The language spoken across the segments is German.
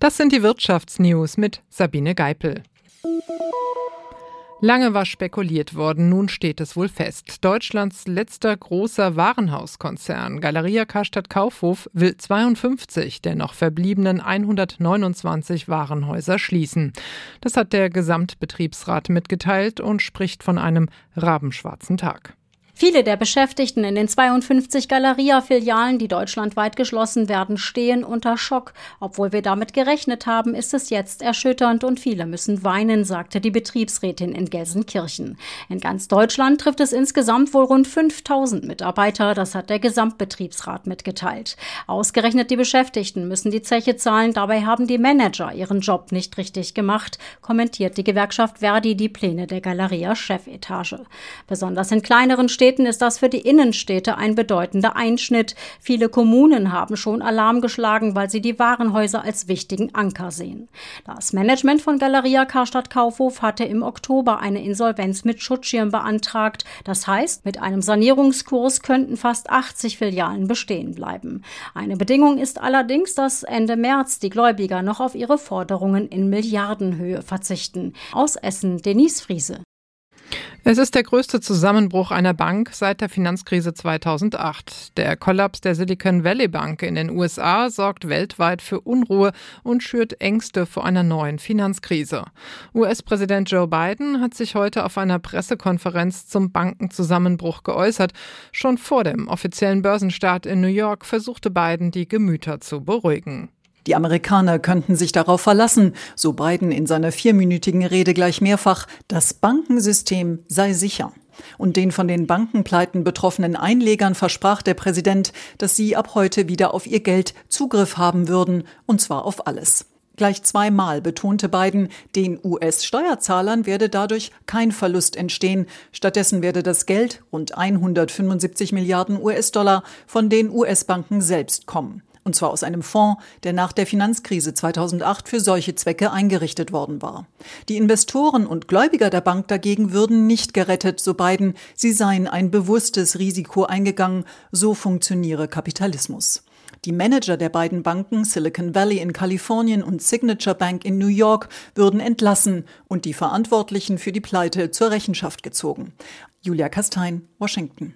Das sind die Wirtschaftsnews mit Sabine Geipel. Lange war spekuliert worden, nun steht es wohl fest. Deutschlands letzter großer Warenhauskonzern Galeria Karstadt Kaufhof will 52 der noch verbliebenen 129 Warenhäuser schließen. Das hat der Gesamtbetriebsrat mitgeteilt und spricht von einem rabenschwarzen Tag. Viele der Beschäftigten in den 52 Galeria-Filialen, die deutschlandweit geschlossen werden, stehen unter Schock. Obwohl wir damit gerechnet haben, ist es jetzt erschütternd und viele müssen weinen, sagte die Betriebsrätin in Gelsenkirchen. In ganz Deutschland trifft es insgesamt wohl rund 5000 Mitarbeiter, das hat der Gesamtbetriebsrat mitgeteilt. Ausgerechnet die Beschäftigten müssen die Zeche zahlen, dabei haben die Manager ihren Job nicht richtig gemacht, kommentiert die Gewerkschaft Verdi die Pläne der Galeria-Chefetage. Besonders in kleineren Städten Städten ist das für die Innenstädte ein bedeutender Einschnitt. Viele Kommunen haben schon Alarm geschlagen, weil sie die Warenhäuser als wichtigen Anker sehen. Das Management von Galeria Karstadt Kaufhof hatte im Oktober eine Insolvenz mit Schutzschirm beantragt. Das heißt, mit einem Sanierungskurs könnten fast 80 Filialen bestehen bleiben. Eine Bedingung ist allerdings, dass Ende März die Gläubiger noch auf ihre Forderungen in Milliardenhöhe verzichten. Aus Essen Denise Friese. Es ist der größte Zusammenbruch einer Bank seit der Finanzkrise 2008. Der Kollaps der Silicon Valley Bank in den USA sorgt weltweit für Unruhe und schürt Ängste vor einer neuen Finanzkrise. US-Präsident Joe Biden hat sich heute auf einer Pressekonferenz zum Bankenzusammenbruch geäußert. Schon vor dem offiziellen Börsenstart in New York versuchte Biden, die Gemüter zu beruhigen. Die Amerikaner könnten sich darauf verlassen, so Biden in seiner vierminütigen Rede gleich mehrfach, das Bankensystem sei sicher. Und den von den Bankenpleiten betroffenen Einlegern versprach der Präsident, dass sie ab heute wieder auf ihr Geld Zugriff haben würden, und zwar auf alles. Gleich zweimal betonte Biden, den US-Steuerzahlern werde dadurch kein Verlust entstehen. Stattdessen werde das Geld, rund 175 Milliarden US-Dollar, von den US-Banken selbst kommen und zwar aus einem Fonds, der nach der Finanzkrise 2008 für solche Zwecke eingerichtet worden war. Die Investoren und Gläubiger der Bank dagegen würden nicht gerettet, so Biden, sie seien ein bewusstes Risiko eingegangen, so funktioniere Kapitalismus. Die Manager der beiden Banken Silicon Valley in Kalifornien und Signature Bank in New York würden entlassen und die Verantwortlichen für die Pleite zur Rechenschaft gezogen. Julia Kastein, Washington.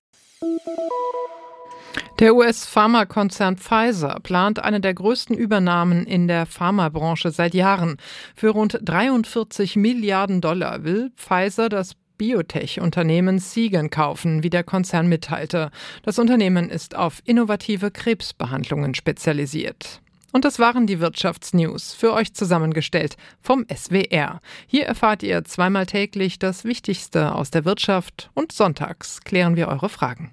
Der US-Pharmakonzern Pfizer plant eine der größten Übernahmen in der Pharmabranche seit Jahren. Für rund 43 Milliarden Dollar will Pfizer das Biotech-Unternehmen Seagen kaufen, wie der Konzern mitteilte. Das Unternehmen ist auf innovative Krebsbehandlungen spezialisiert. Und das waren die Wirtschaftsnews, für euch zusammengestellt vom SWR. Hier erfahrt ihr zweimal täglich das Wichtigste aus der Wirtschaft und sonntags klären wir eure Fragen.